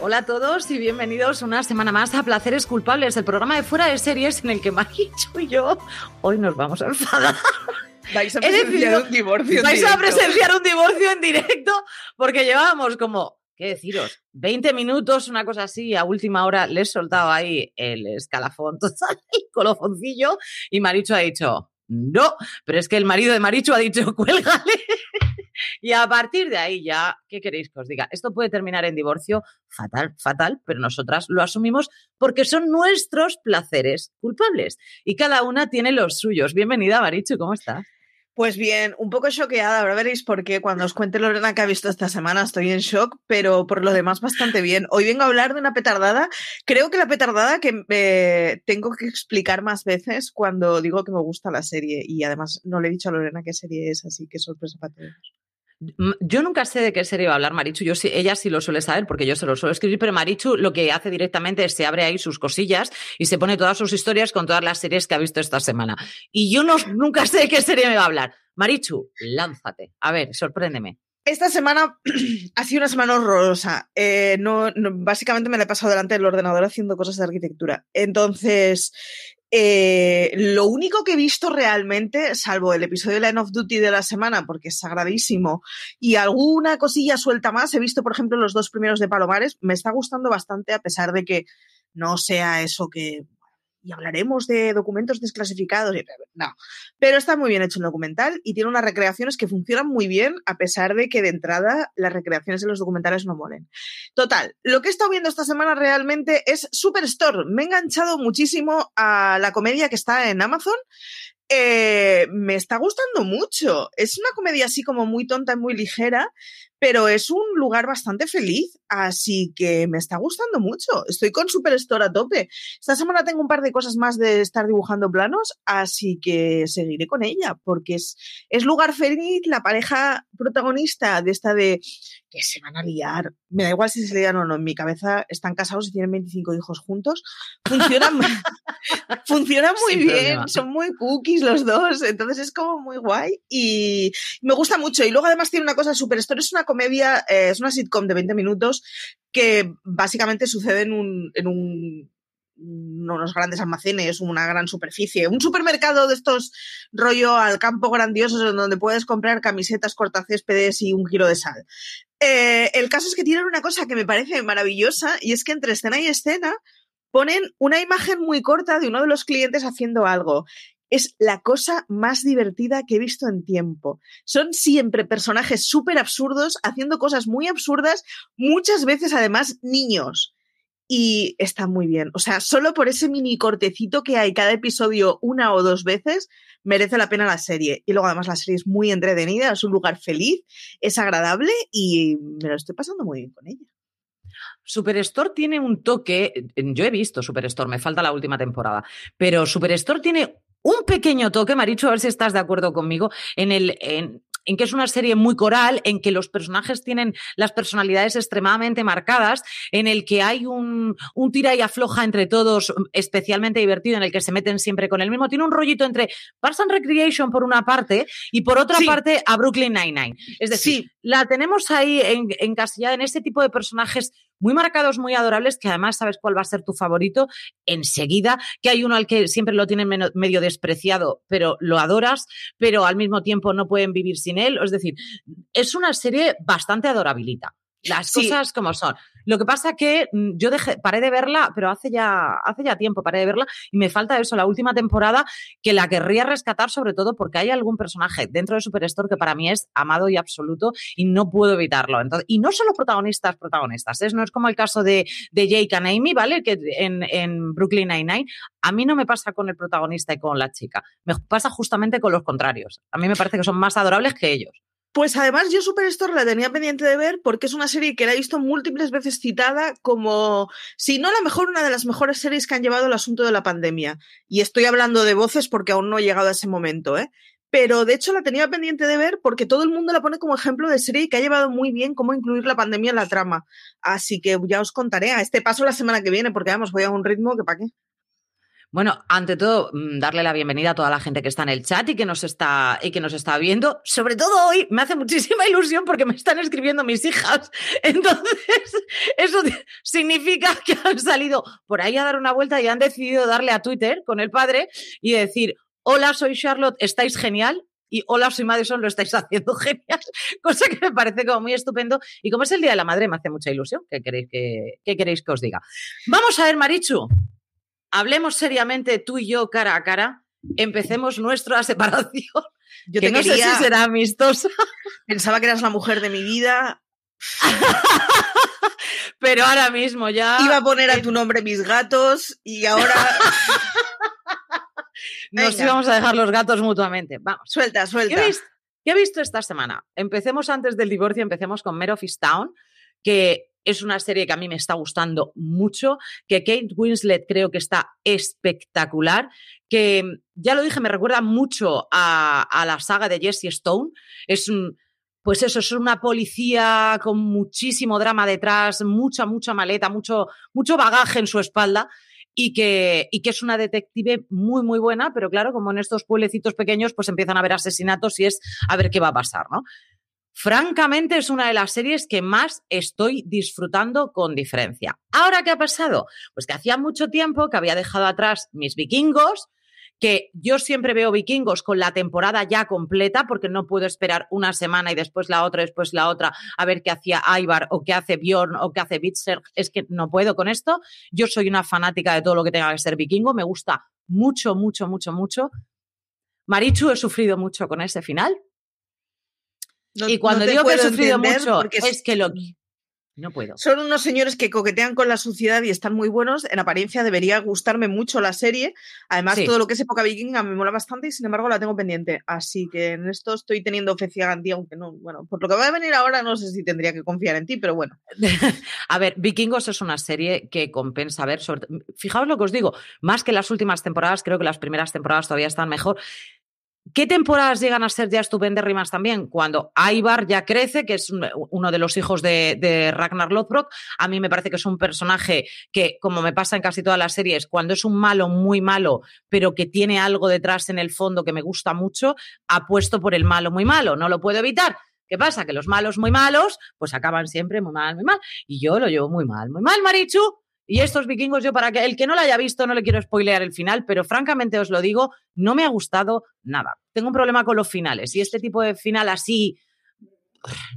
Hola a todos y bienvenidos una semana más a Placeres Culpables, el programa de fuera de series en el que Marichu y yo hoy nos vamos a enfadar. Vais a presenciar un divorcio. en Vais a presenciar un divorcio en directo porque llevábamos como, ¿qué deciros? 20 minutos, una cosa así, a última hora les he soltado ahí el escalafón total, el colofoncillo y Marichu ha dicho, no, pero es que el marido de Marichu ha dicho, cuélgale. Y a partir de ahí ya, ¿qué queréis que os diga? Esto puede terminar en divorcio fatal, fatal, pero nosotras lo asumimos porque son nuestros placeres culpables y cada una tiene los suyos. Bienvenida, Marichu, ¿cómo estás? Pues bien, un poco choqueada. Ahora veréis por qué. Cuando os cuente Lorena que ha visto esta semana estoy en shock, pero por lo demás bastante bien. Hoy vengo a hablar de una petardada. Creo que la petardada que eh, tengo que explicar más veces cuando digo que me gusta la serie. Y además no le he dicho a Lorena qué serie es, así que sorpresa para todos. Mm, Yo nunca sé de qué serie va a hablar Marichu. Yo sí, ella sí lo suele saber porque yo se lo suelo escribir, pero Marichu lo que hace directamente es se abre ahí sus cosillas y se pone todas sus historias con todas las series que ha visto esta semana. Y yo no, nunca sé de qué serie me va a hablar. Marichu, lánzate. A ver, sorpréndeme. Esta semana ha sido una semana horrorosa. Eh, básicamente me la he pasado delante del ordenador haciendo cosas de arquitectura. Entonces, eh, lo único que he visto realmente, salvo el episodio de Line of Duty de la semana, porque es sagradísimo, y alguna cosilla suelta más, he visto, por ejemplo, los dos primeros de Palomares. Me está gustando bastante, a pesar de que no sea eso que. Y hablaremos de documentos desclasificados. y- No, pero está muy bien hecho el documental y tiene unas recreaciones que funcionan muy bien, a pesar de que de entrada las recreaciones de los documentales no molen. Total, lo que he estado viendo esta semana realmente es Superstore. Me he enganchado muchísimo a la comedia que está en Amazon. Eh, me está gustando mucho. Es una comedia así como muy tonta y muy ligera, pero es un lugar bastante feliz, así que me está gustando mucho. Estoy con Superstore a tope. Esta semana tengo un par de cosas más de estar dibujando planos, así que seguiré con ella, porque es, es lugar feliz, la pareja protagonista de esta de que se van a liar. Me da igual si se lian o no, en mi cabeza están casados y tienen 25 hijos juntos. Funcionan, funcionan muy Sin bien, problema. son muy cookies los dos, entonces es como muy guay y me gusta mucho. Y luego además tiene una cosa super es una comedia, eh, es una sitcom de 20 minutos que básicamente sucede en un, en un unos grandes almacenes, una gran superficie, un supermercado de estos rollo al campo grandiosos en donde puedes comprar camisetas, cortacéspedes y un kilo de sal. Eh, el caso es que tienen una cosa que me parece maravillosa y es que entre escena y escena ponen una imagen muy corta de uno de los clientes haciendo algo. Es la cosa más divertida que he visto en tiempo. Son siempre personajes súper absurdos, haciendo cosas muy absurdas, muchas veces además niños y está muy bien. O sea, solo por ese mini cortecito que hay cada episodio una o dos veces, merece la pena la serie. Y luego además la serie es muy entretenida, es un lugar feliz, es agradable y me lo estoy pasando muy bien con ella. Superstore tiene un toque, yo he visto Superstore, me falta la última temporada, pero Superstore tiene un pequeño toque, Marichu, a ver si estás de acuerdo conmigo, en el... En, en que es una serie muy coral, en que los personajes tienen las personalidades extremadamente marcadas, en el que hay un, un tira y afloja entre todos especialmente divertido, en el que se meten siempre con el mismo. Tiene un rollito entre Parks and Recreation por una parte y por otra Sí. parte a Brooklyn Nine-Nine. Es decir, Sí. la tenemos ahí en- encasillada en ese tipo de personajes muy marcados, muy adorables, que además sabes cuál va a ser tu favorito enseguida, que hay uno al que siempre lo tienen medio despreciado, pero lo adoras, pero al mismo tiempo no pueden vivir sin él. Es decir, es una serie bastante adorabilita. Las Sí. cosas como son. Lo que pasa que mm, yo dejé, paré de verla, pero hace ya, hace ya tiempo paré de verla y me falta eso, la última temporada, que la querría rescatar sobre todo porque hay algún personaje dentro de Superstore que para mí es amado y absoluto y no puedo evitarlo. Entonces, y no solo protagonistas, protagonistas, ¿eh? no es como el caso de, de Jake and Amy, ¿vale? Que en, en Brooklyn Nine-Nine, a mí no me pasa con el protagonista y con la chica, me pasa justamente con los contrarios. A mí me parece que son más adorables que ellos. Pues además yo Superstore la tenía pendiente de ver porque es una serie que la he visto múltiples veces citada como, si no la mejor, una de las mejores series que han llevado el asunto de la pandemia. Y estoy hablando de voces porque aún no he llegado a ese momento, ¿eh? Pero de hecho la tenía pendiente de ver porque todo el mundo la pone como ejemplo de serie que ha llevado muy bien cómo incluir la pandemia en la trama. Así que ya os contaré a este paso la semana que viene porque vamos, voy a un ritmo que para qué. Bueno, ante todo, mm, darle la bienvenida a toda la gente que está en el chat y que nos está, y que nos está viendo. Sobre todo hoy me hace muchísima ilusión porque me están escribiendo mis hijas. Entonces, eso significa que han salido por ahí a dar una vuelta y han decidido darle a Twitter con el padre y decir, hola, soy Charlotte, estáis genial. Y hola, soy Madison, lo estáis haciendo genial. Cosa que me parece como muy estupendo. Y como es el Día de la Madre, me hace mucha ilusión. ¿Qué queréis que, qué queréis que os diga? Vamos a ver, Marichu hablemos seriamente tú y yo cara a cara, empecemos nuestra separación. Yo que no sé si será amistosa. Pensaba que eras la mujer de mi vida. Pero ahora mismo ya. Iba a poner a tu nombre mis gatos y ahora. Nos íbamos a dejar los gatos mutuamente. Vamos. Suelta, suelta. ¿Qué he, visto, esta semana? Empecemos antes del divorcio, empecemos con Mare of Town, que es una serie que a mí me está gustando mucho, que Kate Winslet creo que está espectacular, que ya lo dije, me recuerda mucho a, la saga de Jesse Stone. Es un, pues eso, es una policía con muchísimo drama detrás, mucha, mucha maleta, mucho, mucho bagaje en su espalda. Y que, y que es una detective muy, muy buena, pero claro, como en estos pueblecitos pequeños, pues empiezan a haber asesinatos y es a ver qué va a pasar, ¿no? Francamente, es una de las series que más estoy disfrutando con diferencia. ¿Ahora qué ha pasado? Pues que hacía mucho tiempo que había dejado atrás mis vikingos, que yo siempre veo vikingos con la temporada ya completa, porque no puedo esperar una semana y después la otra, después la otra, a ver qué hacía Ivar o qué hace Bjorn o qué hace Bitzer. Es que no puedo con esto. Yo soy una fanática de todo lo que tenga que ser vikingo. Me gusta mucho, mucho, mucho, mucho. Marichu, he sufrido mucho con ese final y cuando digo que he sufrido mucho, es que lo. No puedo. Son unos señores que coquetean con la suciedad y están muy buenos. En apariencia debería gustarme mucho la serie. Además, todo lo que es época vikinga me mola bastante y sin embargo la tengo pendiente. Así que en esto estoy teniendo fe ciega en ti, aunque no, bueno, por lo que va a venir ahora no sé si tendría que confiar en ti, pero bueno. a ver, Vikingos es una serie que compensa a ver. Fijaos lo que os digo, más que las últimas temporadas, creo que las primeras temporadas todavía están mejor. ¿Qué temporadas llegan a ser ya estupendérrimas también? Cuando Ivar ya crece, que es uno de los hijos de, Ragnar Lothbrok. A mí me parece que es un personaje que, como me pasa en casi todas las series, cuando es un malo muy malo, pero que tiene algo detrás en el fondo que me gusta mucho, apuesto por el malo muy malo. No lo puedo evitar. ¿Qué pasa? Que los malos muy malos, pues acaban siempre muy mal, muy mal. Y yo lo llevo muy mal, muy mal, Marichu. Y estos vikingos, yo para que el que no lo haya visto, no le quiero spoilear el final, pero francamente os lo digo, no me ha gustado nada. Tengo un problema con los finales y este tipo de final así,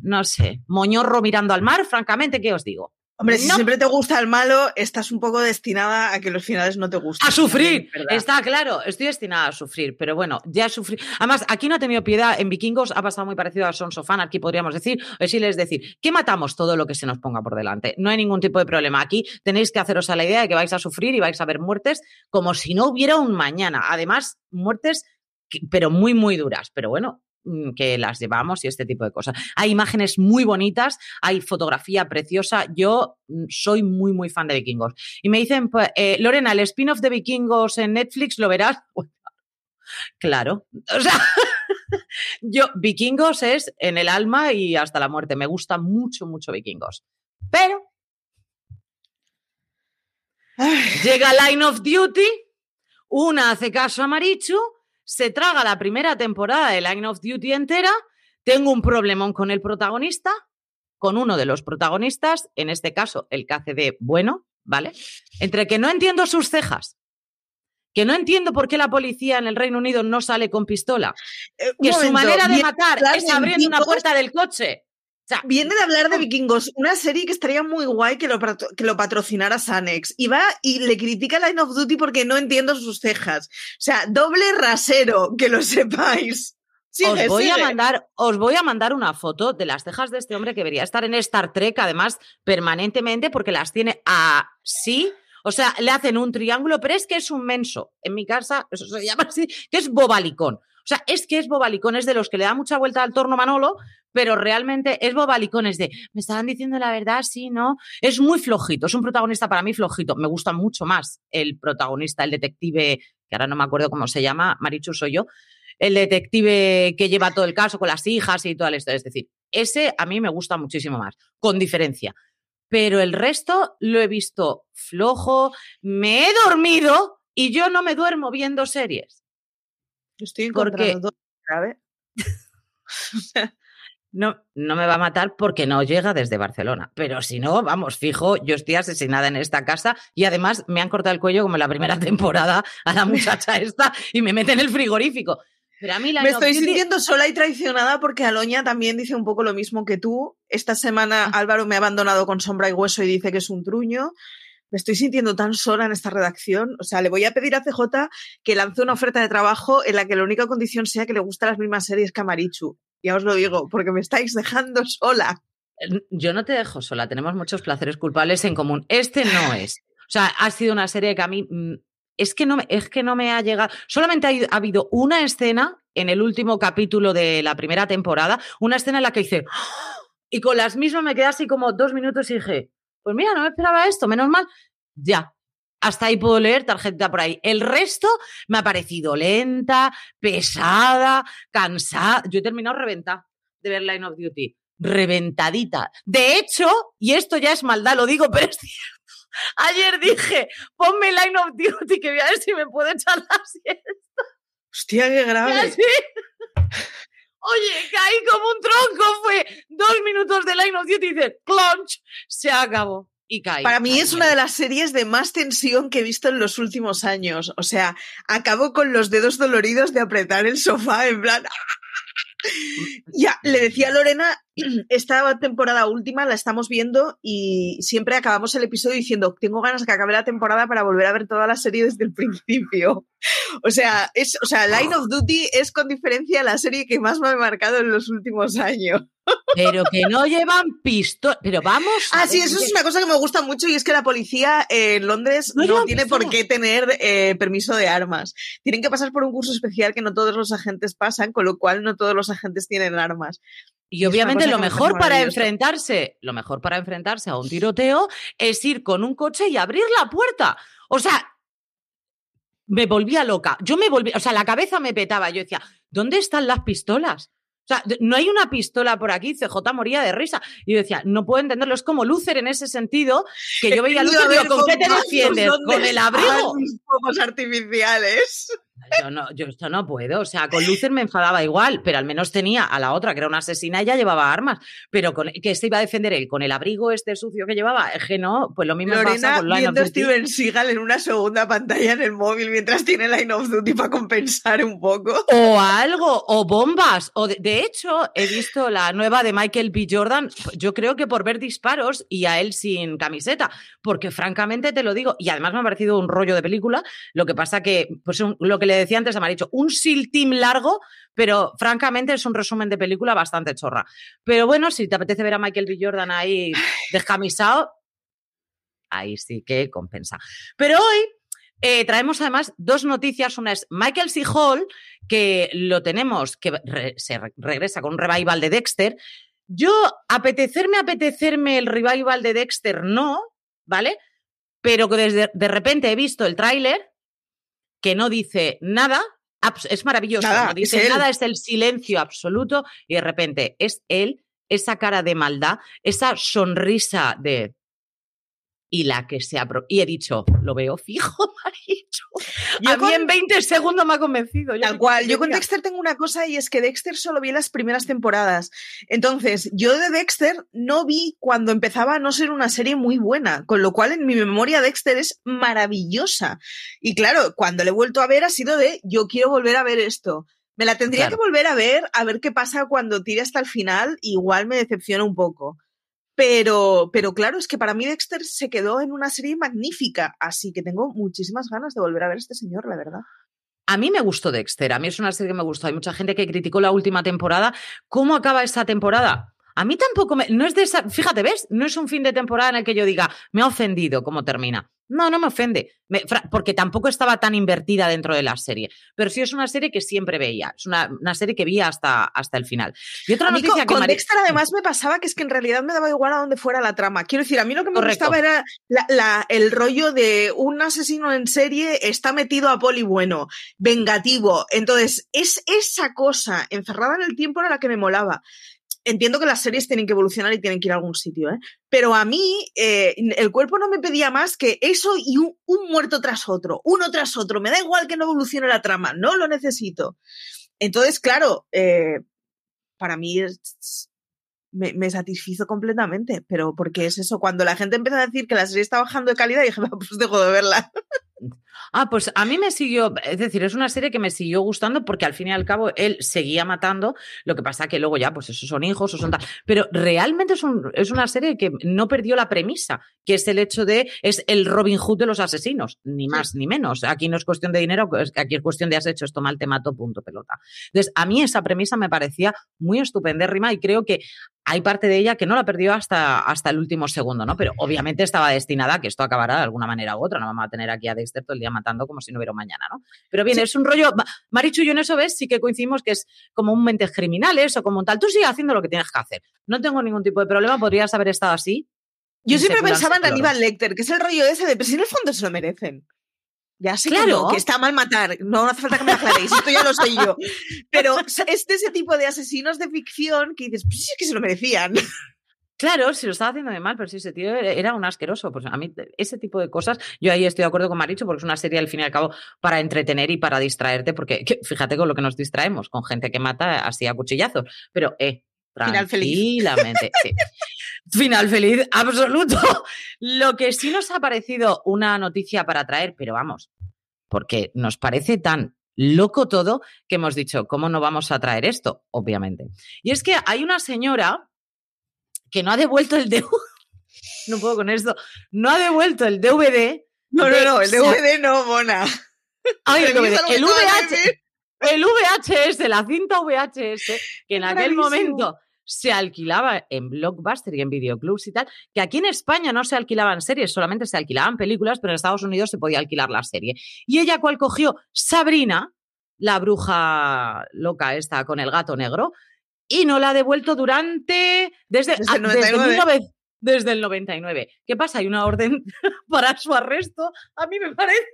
no sé, moñorro mirando al mar, francamente, ¿qué os digo? Hombre, si siempre te gusta el malo, estás un poco destinada a que los finales no te gusten. A sufrir, está claro, estoy destinada a sufrir, pero bueno, ya sufrí. Además, aquí no ha tenido piedad, en Vikingos ha pasado muy parecido a Sons of Anarchy, podríamos decir, o decirles decir, que matamos todo lo que se nos ponga por delante. No hay ningún tipo de problema. Aquí tenéis que haceros a la idea de que vais a sufrir y vais a ver muertes como si no hubiera un mañana. Además, muertes pero muy, muy duras. Pero bueno, que las llevamos y este tipo de cosas. Hay imágenes muy bonitas, hay fotografía preciosa. Yo mm, soy muy, muy fan de vikingos. Y me dicen, pues, eh, Lorena, el spin-off de vikingos en Netflix, ¿lo verás? Claro. O sea, yo, vikingos es en el alma y hasta la muerte. Me gusta mucho, mucho vikingos. Pero llega Line of Duty, una hace caso a Marichu se traga la primera temporada de Line of Duty entera, tengo un problemón con el protagonista, con uno de los protagonistas, en este caso el que hace de bueno, ¿vale? Entre que no entiendo sus cejas, que no entiendo por qué la policía en el Reino Unido no sale con pistola, eh, que su manera de matar es abriendo una puerta del coche. Viene de hablar de Vikingos, una serie que estaría muy guay que lo, que lo patrocinara Sanex. Y va y le critica a Line of Duty porque no entiendo sus cejas. O sea, doble rasero, que lo sepáis. os, voy A mandar, os voy a mandar una foto de las cejas de este hombre que debería estar en Star Trek, además, permanentemente, porque las tiene así. O sea, le hacen un triángulo, pero es que es un menso. En mi casa, eso se llama así, que es bobalicón. O sea, es que es bobalicón, es de los que le da mucha vuelta al torno Manolo, pero realmente es bobalicones de, me estaban diciendo la verdad, sí, ¿no? Es muy flojito, es un protagonista para mí flojito. Me gusta mucho más el protagonista, el detective, que ahora no me acuerdo cómo se llama, Marichu soy yo, el detective que lleva todo el caso con las hijas y toda la historia. Es decir, ese a mí me gusta muchísimo más, con diferencia. Pero el resto lo he visto flojo, me he dormido y yo no me duermo viendo series. Estoy encontrando grave. no, no me va a matar porque no llega desde Barcelona. Pero si no, vamos, fijo, yo estoy asesinada en esta casa y además me han cortado el cuello como en la primera temporada a la muchacha esta y me meten en el frigorífico. Pero a mí la me estoy sintiendo sola y traicionada porque Aloña también dice un poco lo mismo que tú. Esta semana ah. Álvaro me ha abandonado con sombra y hueso y dice que es un truño me estoy sintiendo tan sola en esta redacción. O sea, le voy a pedir a CJ que lance una oferta de trabajo en la que la única condición sea que le gustan las mismas series que a Marichu. Ya os lo digo, porque me estáis dejando sola. Yo no te dejo sola, tenemos muchos placeres culpables en común. Este no es. O sea, ha sido una serie que a mí mm, es que no, es que no me ha llegado. Solamente ha, habido una escena en el último capítulo de la primera temporada, una escena en la que hice. ¡Ah! Y con las mismas me quedé así como dos minutos y dije, pues mira, no me esperaba esto, menos mal, ya. Hasta ahí puedo leer tarjeta por ahí. El resto me ha parecido lenta, pesada, cansada. Yo he terminado reventada de ver Line of Duty. Reventadita. De hecho, y esto ya es maldad, lo digo, pero es cierto. Ayer dije, ponme Line of Duty que voy a ver si me puedo echar la siesta. Hostia, qué grave. Oye, caí como un tronco, fue dos minutos de Line of Duty y dice, clonch, se acabó. Y caí. Para mí es una de las series de más tensión que he visto en los últimos años. O sea, acabo con los dedos doloridos de apretar el sofá en plan. Ya, le decía a Lorena, esta temporada última la estamos viendo y siempre acabamos el episodio diciendo, tengo ganas de que acabe la temporada para volver a ver toda la serie desde el principio. O sea, es, o sea, Line of Duty es con diferencia la serie que más me ha marcado en los últimos años. Pero que no llevan pistola. Pero vamos. Ah, sí, eso es una cosa que me gusta mucho y es que la policía en Londres no, tiene por qué tener eh, permiso de armas. Tienen que pasar por un curso especial que no todos los agentes pasan, con lo cual no todos los agentes tienen armas. Y obviamente lo mejor para enfrentarse, lo mejor para enfrentarse a un tiroteo es ir con un coche y abrir la puerta. O sea, me volvía loca. Yo me volví, o sea, la cabeza me petaba. Yo decía, ¿dónde están las pistolas? O sea, no hay una pistola por aquí, CJ moría de risa. Y yo decía, no puedo entenderlo, es como Lucer en ese sentido, que yo veía a Lucer digo, ¿con qué te defiendes? ¿Con el abrigo? Fuegos artificiales. Yo, no, yo esto no puedo. O sea, con Lucer me enfadaba igual, pero al menos tenía a la otra, que era una asesina, y ya llevaba armas. Pero con, que se iba a defender él con el abrigo este sucio que llevaba, es que no, pues lo mismo Lorena pasa con Line viendo of Duty. Steven Seagal en una segunda pantalla en el móvil mientras tiene Line of Duty para compensar un poco. O algo, o bombas. O de, hecho, he visto la nueva de Michael B. Jordan, yo creo que por ver disparos y a él sin camiseta, porque francamente te lo digo, y además me ha parecido un rollo de película, lo que pasa que, pues lo que le decía antes, dicho un SEAL Team largo, pero francamente es un resumen de película bastante chorra. Pero bueno, si te apetece ver a Michael B. Jordan ahí descamisado, ahí sí que compensa. Pero hoy eh, traemos además dos noticias. Una es Michael C. Hall, que lo tenemos, que se regresa con un revival de Dexter. Yo, apetecerme, apetecerme el revival de Dexter, no, ¿vale? Pero que desde de repente he visto el tráiler que no dice nada, es maravilloso, no dice nada, es el silencio absoluto y de repente es él, esa cara de maldad, esa sonrisa de y la que se ha... Y he dicho, lo veo fijo, Yo a mí en 20 segundos me ha convencido. Yo Tal cual. Yo con Dexter tengo una cosa y es que Dexter solo vi las primeras temporadas. Entonces, yo de Dexter no vi cuando empezaba a no ser una serie muy buena, con lo cual en mi memoria Dexter es maravillosa. Y claro, cuando le he vuelto a ver ha sido de, yo quiero volver a ver esto. Me la tendría que volver a ver, a ver qué pasa cuando tire hasta el final, igual me decepciona un poco. Pero, pero claro, es que para mí Dexter se quedó en una serie magnífica, así que tengo muchísimas ganas de volver a ver a este señor, la verdad. A mí me gustó Dexter, a mí es una serie que me gustó. Hay mucha gente que criticó la última temporada. ¿Cómo acaba esta temporada? A mí tampoco me. No es de esa. Fíjate, ¿ves? No es un fin de temporada en el que yo diga, me ha ofendido cómo termina. No, no me ofende, porque tampoco estaba tan invertida dentro de la serie. Pero sí es una serie que siempre veía, es una, serie que vi hasta, hasta el final. Y otra noticia con, que con Dexter además me pasaba que es que en realidad me daba igual a dónde fuera la trama. Quiero decir, a mí lo que me gustaba era el rollo de un asesino en serie está metido a poli bueno, vengativo. Entonces, es esa cosa encerrada en el tiempo era la que me molaba entiendo que las series tienen que evolucionar y tienen que ir a algún sitio, ¿eh? Pero a mí eh, el cuerpo no me pedía más que eso y un, muerto tras otro, uno tras otro. Me da igual que no evolucione la trama, no lo necesito. Entonces, claro, eh, para mí me, me, satisfizo completamente, pero porque es eso, cuando la gente empieza a decir que la serie está bajando de calidad, dije, pues dejo de verla. Ah, pues a mí me siguió, es decir, es una serie que me siguió gustando porque al fin y al cabo él seguía matando, lo que pasa que luego ya, pues esos son hijos o son tal, pero realmente es, un, es una serie que no perdió la premisa, que es el hecho de, es el Robin Hood de los asesinos, ni más ni menos. Aquí no es cuestión de dinero, aquí es cuestión de has hecho esto mal, te mato, punto, pelota. Entonces, a mí esa premisa me parecía muy estupendérrima y creo que hay parte de ella que no la perdió hasta, hasta el último segundo, ¿no? Pero obviamente estaba destinada a que esto acabará de alguna manera u otra. No vamos a tener aquí a Dexter todo el día matando como si no hubiera mañana, ¿no? Pero bien, es un rollo. Marichu y yo en eso ves, sí que coincidimos que es como un mentes criminales o como un tal. Tú sigue haciendo lo que tienes que hacer. No tengo ningún tipo de problema, podrías haber estado así. Yo siempre pensaba en Aníbal Lecter, que es el rollo ese de, pero si en el fondo se lo merecen. Ya sé claro. que, está mal matar, no hace falta que me aclaréis, esto ya lo sé yo. Pero es de ese tipo de asesinos de ficción que dices, pues sí, es que se lo merecían. Claro, si lo estaba haciendo de mal, pero si ese tío era un asqueroso. Pues a mí, ese tipo de cosas, yo ahí estoy de acuerdo con Maricho, porque es una serie al fin y al cabo para entretener y para distraerte, porque fíjate con lo que nos distraemos, con gente que mata así a cuchillazos. Pero, eh, Final feliz. Final feliz, absoluto. Lo que sí nos ha parecido una noticia para traer, pero vamos, porque nos parece tan loco todo que hemos dicho, ¿cómo no vamos a traer esto? Obviamente. Y es que hay una señora que no ha devuelto el DVD. no puedo con esto. No ha devuelto el DVD. No, no, no, el DVD no, Mona. Ay, el, DVD. el VH, el VHS, la cinta VHS, que en aquel momento se alquilaba en Blockbuster y en videoclubs y tal, que aquí en España no se alquilaban series, solamente se alquilaban películas, pero en Estados Unidos se podía alquilar la serie. Y ella cual cogió Sabrina, la bruja loca esta con el gato negro, y no la ha devuelto durante desde, desde, el, 99. desde, el 99. ¿Qué pasa? Hay una orden para su arresto. A mí me parece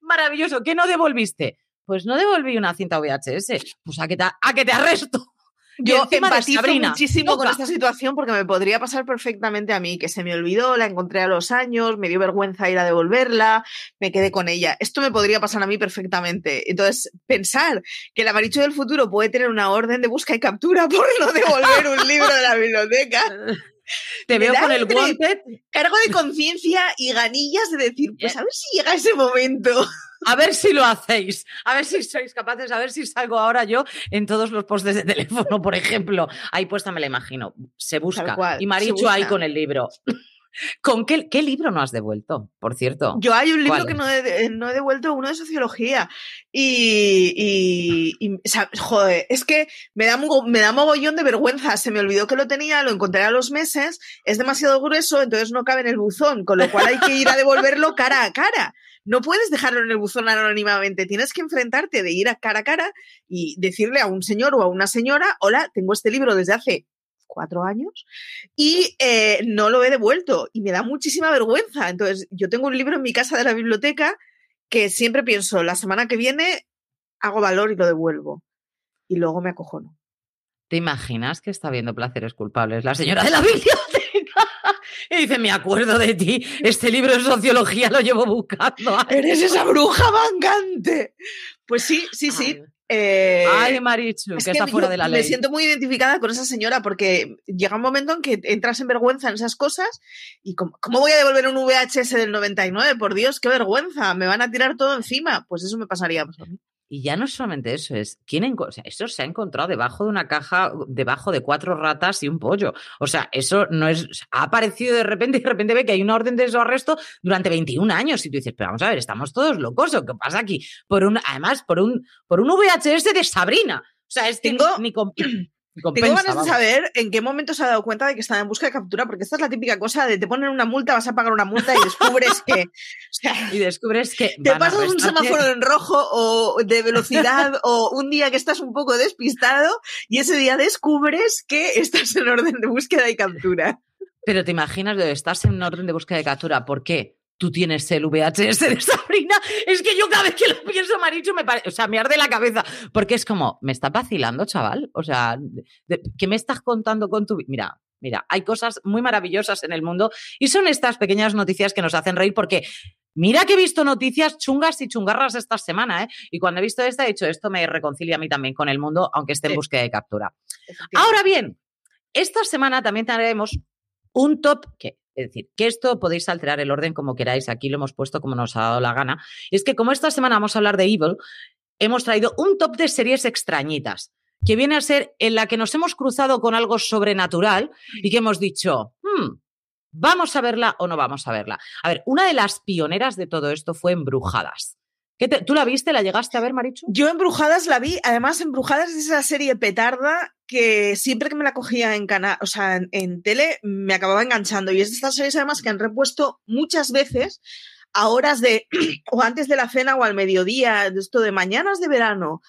maravilloso. ¿Qué no devolviste? Pues no devolví una cinta VHS. Pues a que te, a que te arresto. Yo empatizo muchísimo con esta situación porque me podría pasar perfectamente a mí, que se me olvidó, la encontré a los años, me dio vergüenza ir a devolverla, me quedé con ella. Esto me podría pasar a mí perfectamente. Entonces, pensar que el amaricho del futuro puede tener una orden de busca y captura por no devolver un libro de la biblioteca. Te veo con el guante. Cargo de conciencia y ganillas de decir, pues a ver si llega ese momento. A ver si lo hacéis, a ver si sois capaces, a ver si salgo ahora yo en todos los postes de teléfono, por ejemplo. Ahí puesta me la imagino. Se busca. y Marichu ahí con el libro. ¿Con qué, qué, libro no has devuelto, por cierto? Yo hay un libro que no he, no he, devuelto, uno de sociología. Y, y, joder, es que me da, me da mogollón de vergüenza. Se me olvidó que lo tenía, lo encontré a los meses, es demasiado grueso, entonces no cabe en el buzón, con lo cual hay que ir a devolverlo cara a cara. No puedes dejarlo en el buzón anónimamente, tienes que enfrentarte de ir a cara a cara y decirle a un señor o a una señora, hola, tengo este libro desde hace cuatro años y eh, no lo he devuelto y me da muchísima vergüenza. Entonces, yo tengo un libro en mi casa de la biblioteca que siempre pienso, la semana que viene hago valor y lo devuelvo. Y luego me acojono. ¿Te imaginas que está viendo placeres culpables la señora de la biblioteca? Y dice, me acuerdo de ti, este libro de sociología lo llevo buscando. Eres esa bruja mangante. Pues sí, sí, sí. Eh, Ay, Marichu, que, está fuera de la ley. Me siento muy identificada con esa señora porque llega un momento en que entras en vergüenza en esas cosas y ¿cómo, voy a devolver un VHS del 99? Por Dios, qué vergüenza, me van a tirar todo encima. Pues eso me pasaría a mí. Y ya no solamente eso, es quién eso se ha encontrado debajo de una caja, debajo de cuatro ratas y un pollo. O sea, eso no es, ha aparecido de repente y de repente ve que hay una orden de su arresto durante 21 años. Y tú dices, pero vamos a ver, estamos todos locos, ¿o qué pasa aquí? Por un, además, por un, por un VHS de Sabrina. O sea, es que tengo, ni, Tengo ganas de saber en qué momento se ha dado cuenta de que están en busca de captura, porque esta es la típica cosa de te ponen una multa, vas a pagar una multa y descubres que. y descubres que. Te pasas un semáforo en rojo o de velocidad o un día que estás un poco despistado y ese día descubres que estás en orden de búsqueda y captura. Pero te imaginas de estás en orden de búsqueda y captura. ¿Por qué? Tú tienes el VHS de Sabrina. Es que yo cada vez que lo pienso, Marichu, me parece, o sea, me arde la cabeza. Porque es como, me está vacilando, chaval. O sea, ¿qué me estás contando con tu Mira, mira, hay cosas muy maravillosas en el mundo y son estas pequeñas noticias que nos hacen reír porque Mira que he visto noticias chungas y chungarras esta semana, ¿eh? Y cuando he visto esta, he dicho, esto me reconcilia a mí también con el mundo, aunque esté en búsqueda de captura. Ahora bien, esta semana también tendremos un top que es decir, que esto podéis alterar el orden como queráis, aquí lo hemos puesto como nos ha dado la gana. Es que como esta semana vamos a hablar de Evil, hemos traído un top de series extrañitas, que viene a ser en la que nos hemos cruzado con algo sobrenatural y que hemos dicho, hmm, ¿vamos a verla o no vamos a verla? A ver, una de las pioneras de todo esto fue Embrujadas. ¿Tú la viste? ¿La llegaste a ver, Marichu? Yo Embrujadas la vi. Además, Embrujadas es esa serie petarda que siempre que me la cogía en canal, o sea, en, tele, me acababa enganchando. Y es de estas series además que han repuesto muchas veces a horas de, o antes de la cena o al mediodía, esto de mañanas de verano.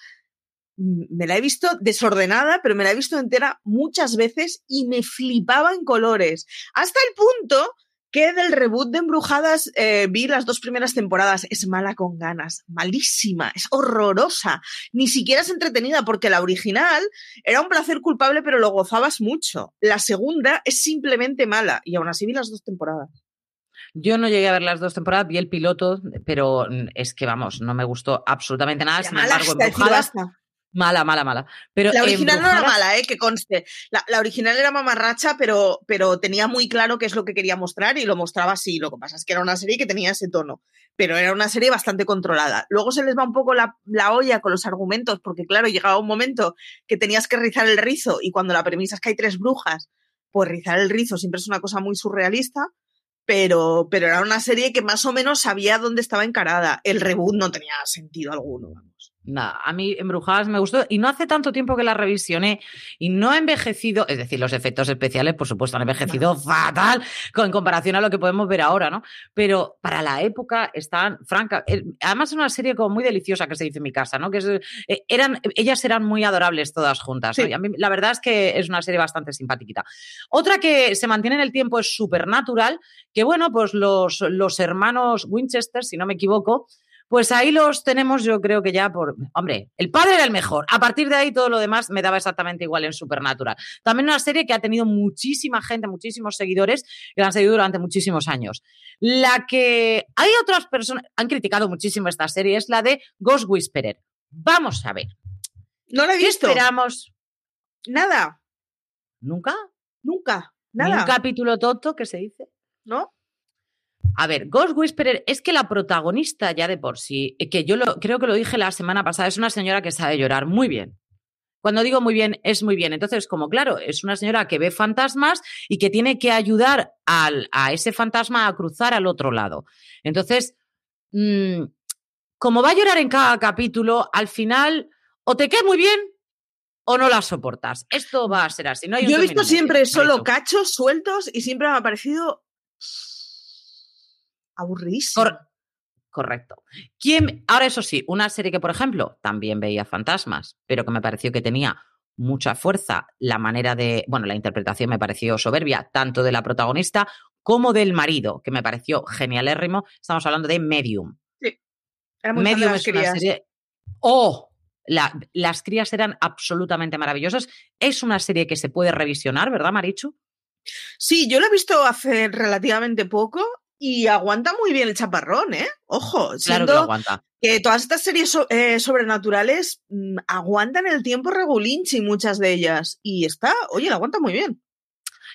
Me la he visto desordenada, pero me la he visto entera muchas veces y me flipaba en colores. Hasta el punto que del reboot de Embrujadas eh, vi las dos primeras temporadas. Es mala con ganas, malísima, es horrorosa. Ni siquiera es entretenida porque la original era un placer culpable, pero lo gozabas mucho. La segunda es simplemente mala y aún así vi las dos temporadas. Yo no llegué a ver las dos temporadas, vi el piloto, pero es que vamos, no me gustó absolutamente nada. Sin embargo, Embrujadas, Mala, mala, mala. Pero la original no era mala, ¿eh? que conste. La, original era mamarracha, pero, pero tenía muy claro qué es lo que quería mostrar y lo mostraba así. Lo que pasa es que era una serie que tenía ese tono, pero era una serie bastante controlada. Luego se les va un poco la, la olla con los argumentos, porque claro, llegaba un momento que tenías que rizar el rizo y cuando la premisa es que hay tres brujas, pues rizar el rizo siempre es una cosa muy surrealista. Pero, pero era una serie que más o menos sabía dónde estaba encarada. El reboot no tenía sentido alguno. Nada, a mí Embrujadas me gustó y no hace tanto tiempo que la revisioné y no ha envejecido, es decir, los efectos especiales, por supuesto, han envejecido fatal con, en comparación a lo que podemos ver ahora, ¿no? Pero para la época están, franca, además es una serie como muy deliciosa que se dice en mi casa, ¿no? Que eh, eran, ellas eran muy adorables todas juntas, Y a mí la verdad es que es una serie bastante simpática. Otra que se mantiene en el tiempo es Supernatural, que bueno, pues los, los hermanos Winchester, si no me equivoco, pues ahí los tenemos, yo creo que ya por. Hombre, el padre era el mejor. A partir de ahí, todo lo demás me daba exactamente igual en Supernatural. También una serie que ha tenido muchísima gente, muchísimos seguidores que la han seguido durante muchísimos años. La que hay otras personas, han criticado muchísimo esta serie, es la de Ghost Whisperer. Vamos a ver. No la he visto. ¿Qué esperamos? Nada. ¿Nunca? Nunca. Nada. ¿Ni un capítulo tonto que se dice? ¿No? A ver, Ghost Whisperer es que la protagonista ya de por sí, eh, que yo lo, creo que lo dije la semana pasada, es una señora que sabe llorar muy bien. Cuando digo muy bien, es muy bien. Entonces, como claro, es una señora que ve fantasmas y que tiene que ayudar al, a ese fantasma a cruzar al otro lado. Entonces, mm, como va a llorar en cada capítulo, al final o te queda muy bien o no la soportas. Esto va a ser así. No Yo he visto siempre solo cachos sueltos y siempre me ha parecido aburridísimo. correcto. ¿Quién, ahora eso sí, una serie que, por ejemplo, también veía fantasmas, pero que me pareció que tenía mucha fuerza, la manera de, bueno, la interpretación me pareció soberbia, tanto de la protagonista como del marido, que me pareció genialérrimo. Estamos hablando de Medium. Sí. Medium es una serie. ¡Oh! las crías eran absolutamente maravillosas. Es una serie que se puede revisionar, ¿verdad, Marichu? Sí, yo la he visto hace relativamente poco y aguanta muy bien el chaparrón, ¿eh? Ojo, claro que, aguanta. que todas estas series eh, sobrenaturales mm, aguantan el tiempo regulinchi, muchas de ellas. Y está, oye, aguanta muy bien.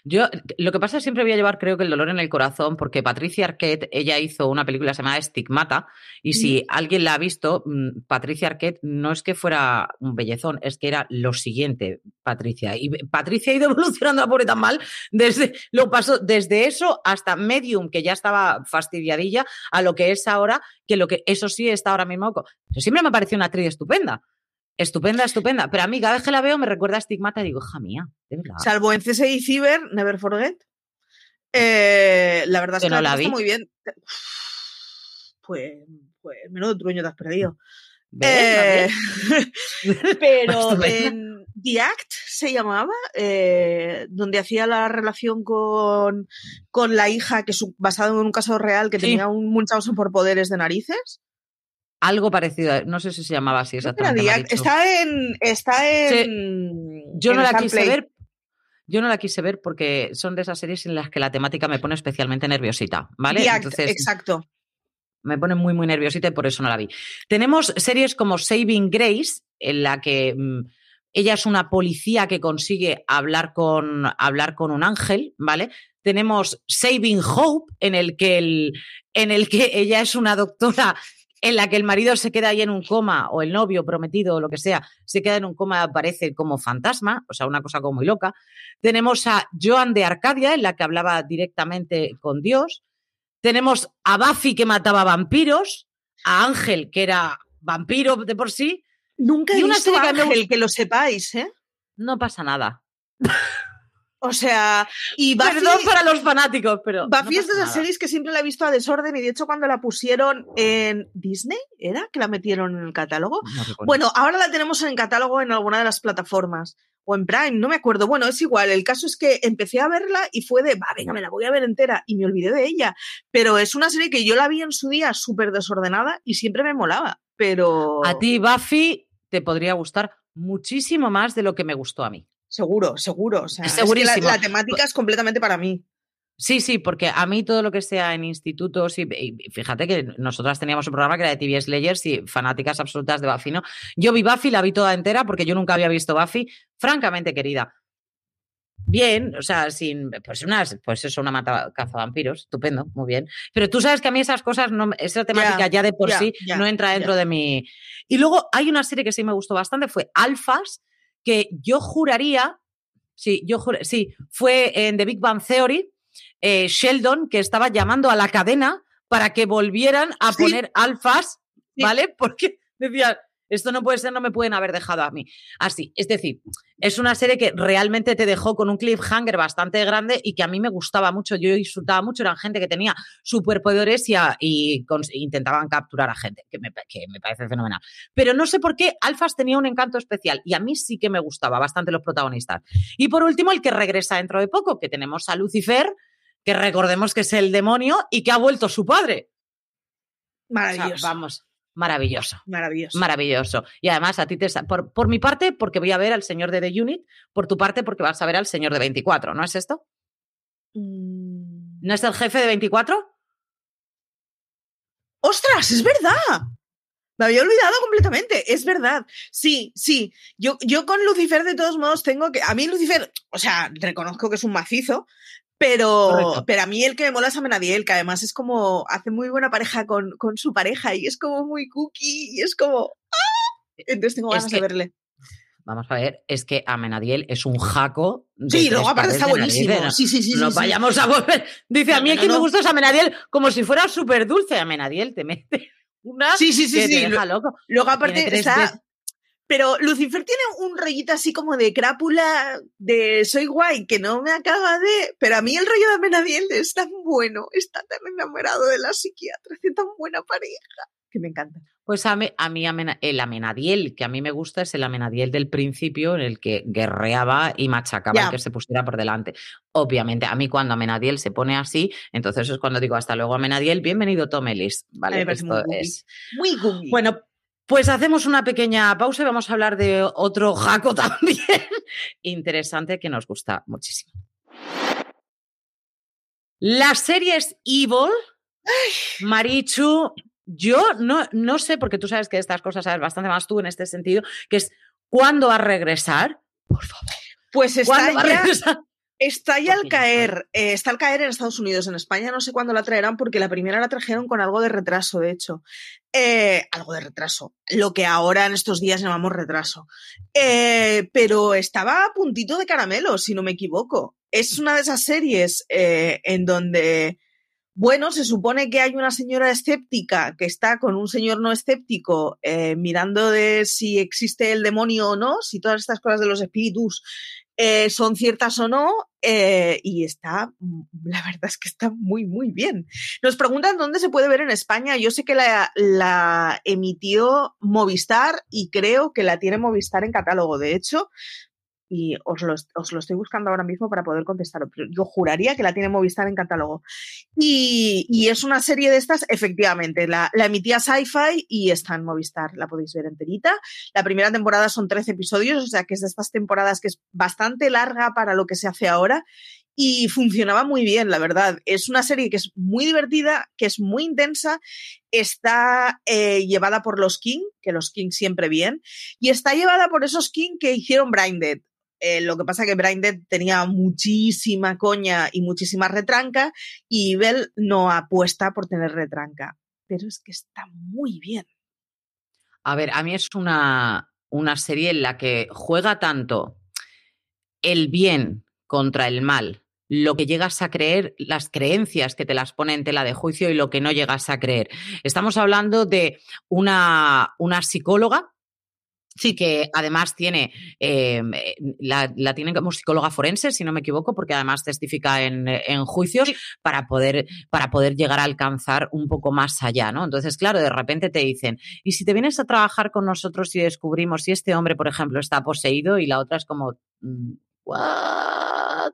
Yo, lo que pasa es que siempre voy a llevar, creo que el dolor en el corazón, porque Patricia Arquette, ella hizo una película llamada Estigmata, y si alguien la ha visto, mm, Patricia Arquette no es que fuera un bellezón, es que era lo siguiente, Patricia. Y Patricia ha ido evolucionando a pobre tan mal, desde, lo pasó desde eso hasta Medium, que ya estaba fastidiadilla, a lo que es ahora, que lo que eso sí está ahora mismo. Eso siempre me pareció una actriz estupenda Estupenda, estupenda. Pero a mí cada vez que la veo me recuerda a Stigmata y digo, hija mía, de verdad. Salvo en CSI Cyber, Never Forget. Eh, la verdad es Que no la vi. vi. muy bien. Pues, pues menudo truño te has perdido. Eh, pero en The Act se llamaba, eh, donde hacía la relación con, con la hija, que es un- basado en un caso real, que Sí. tenía un muchacho por poderes de narices. Algo parecido, a- no sé si se llamaba así exactamente. Está en. Está en Yo no la quise Play. ver. Yo no la quise ver porque son de esas series en las que la temática me pone especialmente nerviosita, ¿vale? Act, Entonces exacto. me pone muy, muy nerviosita y por eso no la vi. Tenemos series como Saving Grace, en la que mm, ella es una policía que consigue hablar con, hablar con un ángel, ¿vale? Tenemos Saving Hope, en el que, el, en el que ella es una doctora en la que el marido se queda ahí en un coma, o el novio prometido, o lo que sea, se queda en un coma, aparece como fantasma, o sea, una cosa como muy loca. Tenemos a Joan de Arcadia, en la que hablaba directamente con Dios. Tenemos a Buffy, que mataba vampiros, a Ángel, que era vampiro de por sí. Nunca he Y una visto serie que me Ángel, que lo sepáis, ¿eh? No pasa nada. O sea, y Buffy, Perdón para los fanáticos, pero. Buffy no es de esas nada. series que siempre la he visto a desorden y de hecho cuando la pusieron en Disney, ¿era? Que la metieron en el catálogo. No. Bueno, ahora la tenemos en catálogo en alguna de las plataformas. O en Prime, no me acuerdo. Bueno, es igual. El caso es que empecé a verla y fue de, va, venga, me la voy a ver entera. Y me olvidé de ella. Pero es una serie que yo la vi en su día súper desordenada y siempre me molaba. Pero. A ti, Buffy, te podría gustar muchísimo más de lo que me gustó a mí. Seguro, seguro. O sea, es que la, la temática es completamente para mí. Sí, sí, porque a mí todo lo que sea en institutos, y, y fíjate que nosotras teníamos un programa que era de TV Slayers y fanáticas absolutas de Buffy, ¿no? Yo vi Buffy, la vi toda entera porque yo nunca había visto Buffy, francamente querida. Bien, o sea, sin, pues unas, pues eso, una mata cazavampiros, estupendo, muy bien. Pero tú sabes que a mí esas cosas, no, esa temática ya, de por sí no entra dentro de mi. Y luego hay una serie que sí me gustó bastante, fue Alphas, que yo juraría, sí, yo juraría, sí, fue en The Big Bang Theory, eh, Sheldon, que estaba llamando a la cadena para que volvieran a Sí. poner alfas. ¿vale? Porque decían, esto no puede ser, no me pueden haber dejado a mí. Así, es decir, es una serie que realmente te dejó con un cliffhanger bastante grande y que a mí me gustaba mucho, yo disfrutaba mucho, eran gente que tenía superpoderes y, a- y cons- intentaban capturar a gente, que me, pa- que me parece fenomenal. Pero no sé por qué Alfas tenía un encanto especial y a mí sí que me gustaba bastante los protagonistas. Y por último, el que regresa dentro de poco, que tenemos a Lucifer, que recordemos que es el demonio y que ha vuelto su padre. O sea, Maravilloso. vamos, maravilloso. Maravilloso. Maravilloso. Y además, a ti te. Por, por mi parte, porque voy a ver al señor de The Unit, por tu parte, porque vas a ver al señor de 24, ¿no es esto? Mm. ¿No es el jefe de 24? ¡Ostras! ¡Es verdad! Me había olvidado completamente, es verdad. Sí, sí. Yo, yo con Lucifer, de todos modos, tengo que. A mí, Lucifer, o sea, reconozco que es un macizo, pero, Correcto. pero a mí el que me mola es Amenadiel, que además es como. Hace muy buena pareja con, con su pareja y es como muy cookie y es como. ¡ah! Entonces tengo Es ganas que- de verle. Vamos a ver, es que Amenadiel es un jaco. de Sí, luego aparte está buenísimo. narices, ¿no? Sí, sí, sí. no sí, sí. vayamos a volver. Dice, a mí no, el que no, me gusta es Amenadiel como si fuera súper dulce. Amenadiel te mete una Sí, sí, sí, que sí. te deja loco. Luego aparte está. Pero Lucifer tiene un rollito así como de crápula, de soy guay, que no me acaba de. Pero a mí el rollo de Amenadiel es tan bueno, está tan enamorado de la psiquiatra, hace tan buena pareja, que me encanta. Pues a mí, a mí el Amenadiel que a mí me gusta es el Amenadiel del principio en el que guerreaba y machacaba el que se pusiera por delante. Obviamente, a mí cuando Amenadiel se pone así, entonces es cuando digo hasta luego Amenadiel, bienvenido Tomelis. ¿vale? muy Esto cookie. es. Muy. Bueno, pues hacemos una pequeña pausa y vamos a hablar de otro jaco también interesante que nos gusta muchísimo. Las series Evil, Marichu, yo no, no sé, porque tú sabes que estas cosas sabes bastante más tú en este sentido, que es ¿cuándo va a regresar? Por favor. pues está ¿Cuándo va a ya? Está ya al caer, eh, está al caer en Estados Unidos, en España no sé cuándo la traerán, porque la primera la trajeron con algo de retraso, de hecho. Eh, algo de retraso, lo que ahora en estos días llamamos retraso. Eh, pero estaba a puntito de caramelo, si no me equivoco. Es una de esas series en donde bueno, se supone que hay una señora escéptica que está con un señor no escéptico mirando de si existe el demonio o no, si todas estas cosas de los espíritus eh, son ciertas o no, eh, y está, la verdad es que está muy, muy bien. Nos preguntan dónde se puede ver en España. Yo sé que la, la emitió Movistar y creo que la tiene Movistar en catálogo. De hecho, y os lo, os lo, estoy buscando ahora mismo para poder contestar. Yo juraría que la tiene Movistar en catálogo. Y, y es una serie de estas, efectivamente, la, emitía Sci-Fi y está en Movistar, la podéis ver enterita. La primera temporada son 13 episodios, o sea que es de estas temporadas que es bastante larga para lo que se hace ahora y funcionaba muy bien, la verdad. Es una serie que es muy divertida, que es muy intensa, está eh, llevada por los King, que los King siempre bien, y está llevada por esos King que hicieron Brinded. Eh, lo que pasa que Brinded tenía muchísima coña y muchísima retranca y Bell no apuesta por tener retranca. Pero es que está muy bien. A ver, a mí es una, una serie en la que juega tanto el bien contra el mal, lo que llegas a creer, las creencias que te las pone en tela de juicio y lo que no llegas a creer. Estamos hablando de una, una psicóloga Sí, que además tiene, eh, la, la, tiene como psicóloga forense, si no me equivoco, porque además testifica en, en juicios para, poder, para poder llegar a alcanzar un poco más allá, ¿no? Entonces, claro, de repente te dicen, y si te vienes a trabajar con nosotros y descubrimos si este hombre, por ejemplo, está poseído y la otra es como, mm, ¿what?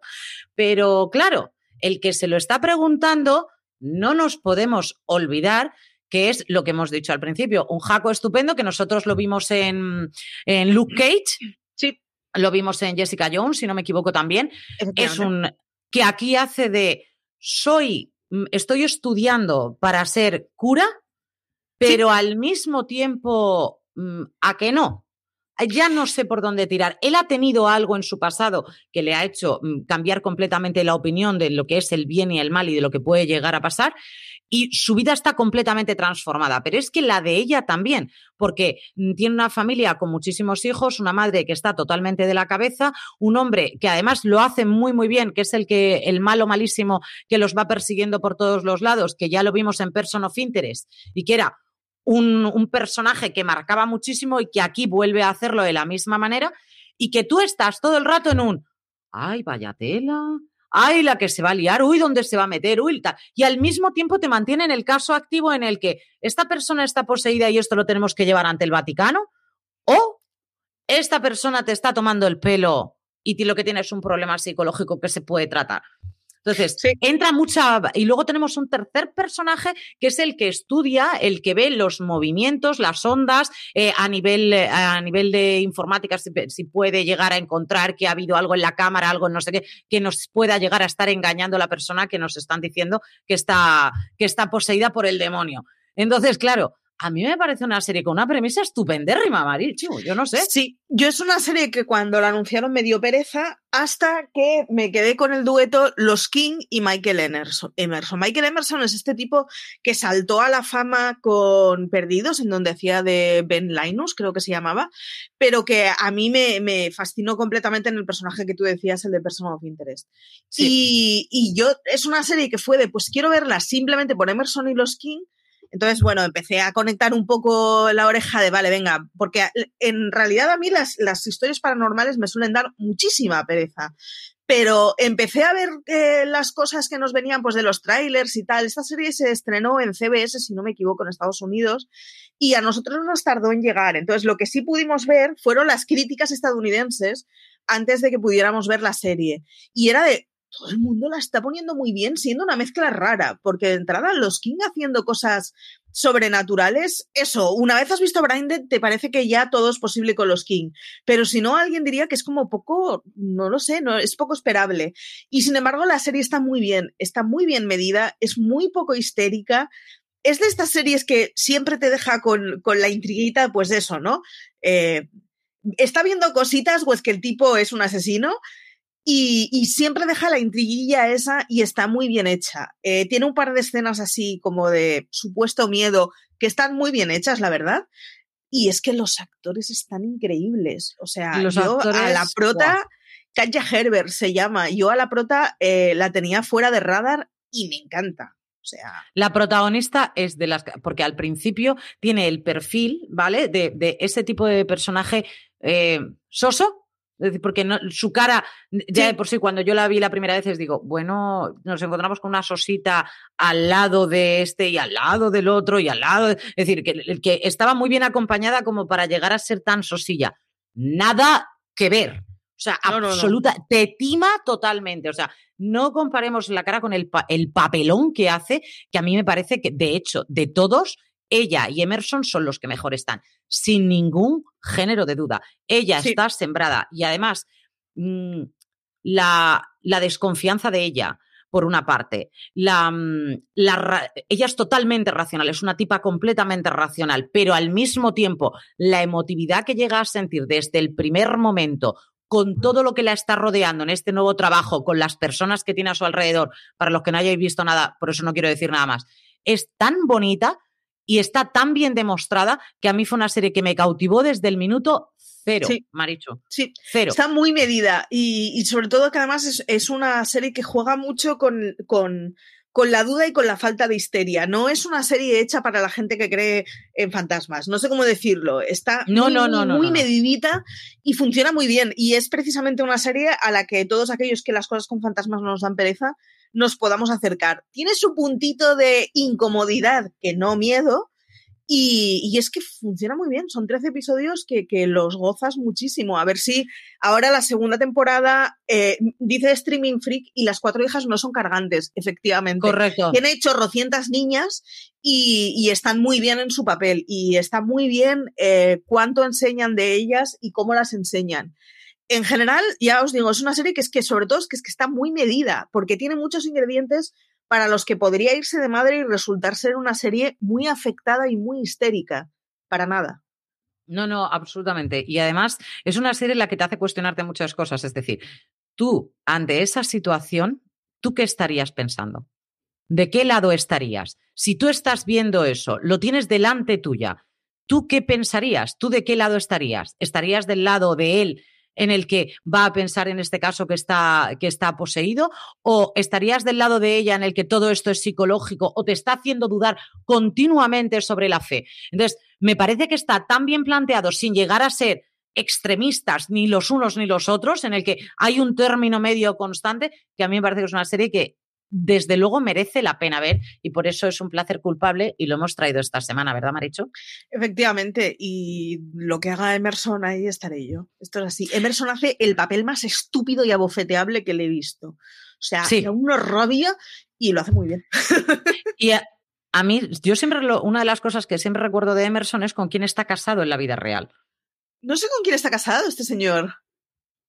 Pero claro, el que se lo está preguntando, no nos podemos olvidar que es lo que hemos dicho al principio, un jaco estupendo que nosotros lo vimos en, en Luke Cage, sí. lo vimos en Jessica Jones, si no me equivoco también, es un que aquí hace de soy, mm, estoy estudiando para ser cura, pero sí. al mismo tiempo, mm, ¿a que no? ya no sé por dónde tirar. Él ha tenido algo en su pasado que le ha hecho mm, cambiar completamente la opinión de lo que es el bien y el mal y de lo que puede llegar a pasar y su vida está completamente transformada, pero es que la de ella también, porque mm, tiene una familia con muchísimos hijos, una madre que está totalmente de la cabeza, un hombre que además lo hace muy muy bien, que es el que el malo malísimo que los va persiguiendo por todos los lados, que ya lo vimos en Person of Interest y que era un, un personaje que marcaba muchísimo y que aquí vuelve a hacerlo de la misma manera y que tú estás todo el rato en un ay, vaya tela, ay, la que se va a liar, uy, ¿dónde se va a meter? Uy. Y al mismo tiempo te mantiene en el caso activo en el que esta persona está poseída y esto lo tenemos que llevar ante el Vaticano, o esta persona te está tomando el pelo y lo que tienes es un problema psicológico que se puede tratar. Entonces, sí. entra mucha. Y luego tenemos un tercer personaje que es el que estudia, el que ve los movimientos, las ondas, eh, a, nivel, eh, a nivel de informática, si, si, puede llegar a encontrar que ha habido algo en la cámara, algo no sé qué, que nos pueda llegar a estar engañando a la persona que nos están diciendo que está, que está poseída por el demonio. Entonces, claro, a mí me parece una serie con una premisa estupendérrima, Marichu. Yo no sé. Sí, yo es una serie que cuando la anunciaron me dio pereza hasta que me quedé con el dueto Los King y Michael Emerson. Emerson. Michael Emerson es este tipo que saltó a la fama con Perdidos, en donde hacía de Ben Linus, creo que se llamaba, pero que a mí me, me fascinó completamente en el personaje que tú decías, el de Person of Interest. Sí. Y, y yo, es una serie que fue de, pues quiero verla simplemente por Emerson y Los King entonces, bueno, empecé a conectar un poco la oreja de, vale, venga, porque en realidad a mí las, historias paranormales me suelen dar muchísima pereza. Pero empecé a ver eh, las cosas que nos venían pues de los trailers y tal. Esta serie se estrenó en CBS, si no me equivoco, en Estados Unidos, y a nosotros nos tardó en llegar. Entonces, lo que sí pudimos ver fueron las críticas estadounidenses antes de que pudiéramos ver la serie. Y era de, todo el mundo la está poniendo muy bien, siendo una mezcla rara, porque de entrada los King haciendo cosas sobrenaturales, eso, una vez has visto Brinded, te parece que ya todo es posible con los King, pero si no, alguien diría que es como poco, no lo sé, no, es poco esperable. Y sin embargo, la serie está muy bien, está muy bien medida, es muy poco histérica, es de estas series que siempre te deja con, con la intriguita, pues eso, ¿no? Eh, está viendo cositas o es que el tipo es un asesino y, y, siempre deja la intriguilla esa y está muy bien hecha. Eh, tiene un par de escenas así como de supuesto miedo que están muy bien hechas, la verdad. Y es que los actores están increíbles. O sea, los yo actores, a la prota, wow. Katja Herbert se llama, yo a la prota eh, la tenía fuera de radar y me encanta. sea. La protagonista es de las. Porque al principio tiene el perfil, ¿vale? De, de ese tipo de personaje eh, soso. Es decir, porque no, su cara, ya de por sí, cuando yo la vi la primera vez, digo, bueno, nos encontramos con una sosita al lado de este y al lado del otro y al lado. de- Es decir, que, que estaba muy bien acompañada como para llegar a ser tan sosilla. Nada que ver. O sea, No, no, no. absoluta, te tima totalmente. O sea, no comparemos la cara con el, pa- el papelón que hace, que a mí me parece que, de hecho, de todos, ella y Emerson son los que mejor están, sin ningún género de duda. Ella Sí. está sembrada y además mm, la, la desconfianza de ella, por una parte, la, mm, la ella es totalmente racional, es una tipa completamente racional, pero al mismo tiempo la emotividad que llega a sentir desde el primer momento con todo lo que la está rodeando en este nuevo trabajo, con las personas que tiene a su alrededor, para los que no hayáis visto nada, por eso no quiero decir nada más, es tan bonita y está tan bien demostrada que a mí fue una serie que me cautivó desde el minuto cero, Sí. Maricho. Sí, Cero. está muy medida y, y sobre todo que además es, es una serie que juega mucho con, con, con la duda y con la falta de histeria. No es una serie hecha para la gente que cree en fantasmas. No sé cómo decirlo. Está No, muy, no, no, muy, medidita y funciona muy bien. Y es precisamente una serie a la que todos aquellos que las cosas con fantasmas no nos dan pereza nos podamos acercar. Tiene su puntito de incomodidad, que no miedo, y, y es que funciona muy bien. Son 13 episodios que, que los gozas muchísimo. A ver si ahora la segunda temporada eh, dice Streaming Freak y las cuatro hijas no son cargantes, efectivamente. Correcto. Tiene chorrocientas niñas y, y están muy bien en su papel. Y está muy bien eh, cuánto enseñan de ellas y cómo las enseñan. En general, ya os digo, es una serie que es que sobre todo es que, es que está muy medida, porque tiene muchos ingredientes para los que podría irse de madre y resultar ser una serie muy afectada y muy histérica. Para nada. No, no, absolutamente. Y además es una serie en la que te hace cuestionarte muchas cosas. Es decir, tú, ante esa situación, ¿tú qué estarías pensando? ¿De qué lado estarías? Si tú estás viendo eso, lo tienes delante tuya, ¿tú qué pensarías? ¿Tú de qué lado estarías? ¿Estarías del lado de él en el que va a pensar en este caso que está, que está poseído? ¿O estarías del lado de ella en el que todo esto es psicológico o te está haciendo dudar continuamente sobre la fe? Entonces, me parece que está tan bien planteado sin llegar a ser extremistas ni los unos ni los otros, en el que hay un término medio constante, que a mí me parece que es una serie que desde luego merece la pena ver y por eso es un placer culpable y lo hemos traído esta semana, ¿verdad, Maricho? Efectivamente, y lo que haga Emerson ahí estaré yo. Esto es así. Emerson hace el papel más estúpido y abofeteable que le he visto. O sea, Sí. una rabia y lo hace muy bien. Y a, a mí, yo siempre, lo- una de las cosas que siempre recuerdo de Emerson es con quién está casado en la vida real, No sé con quién está casado este señor.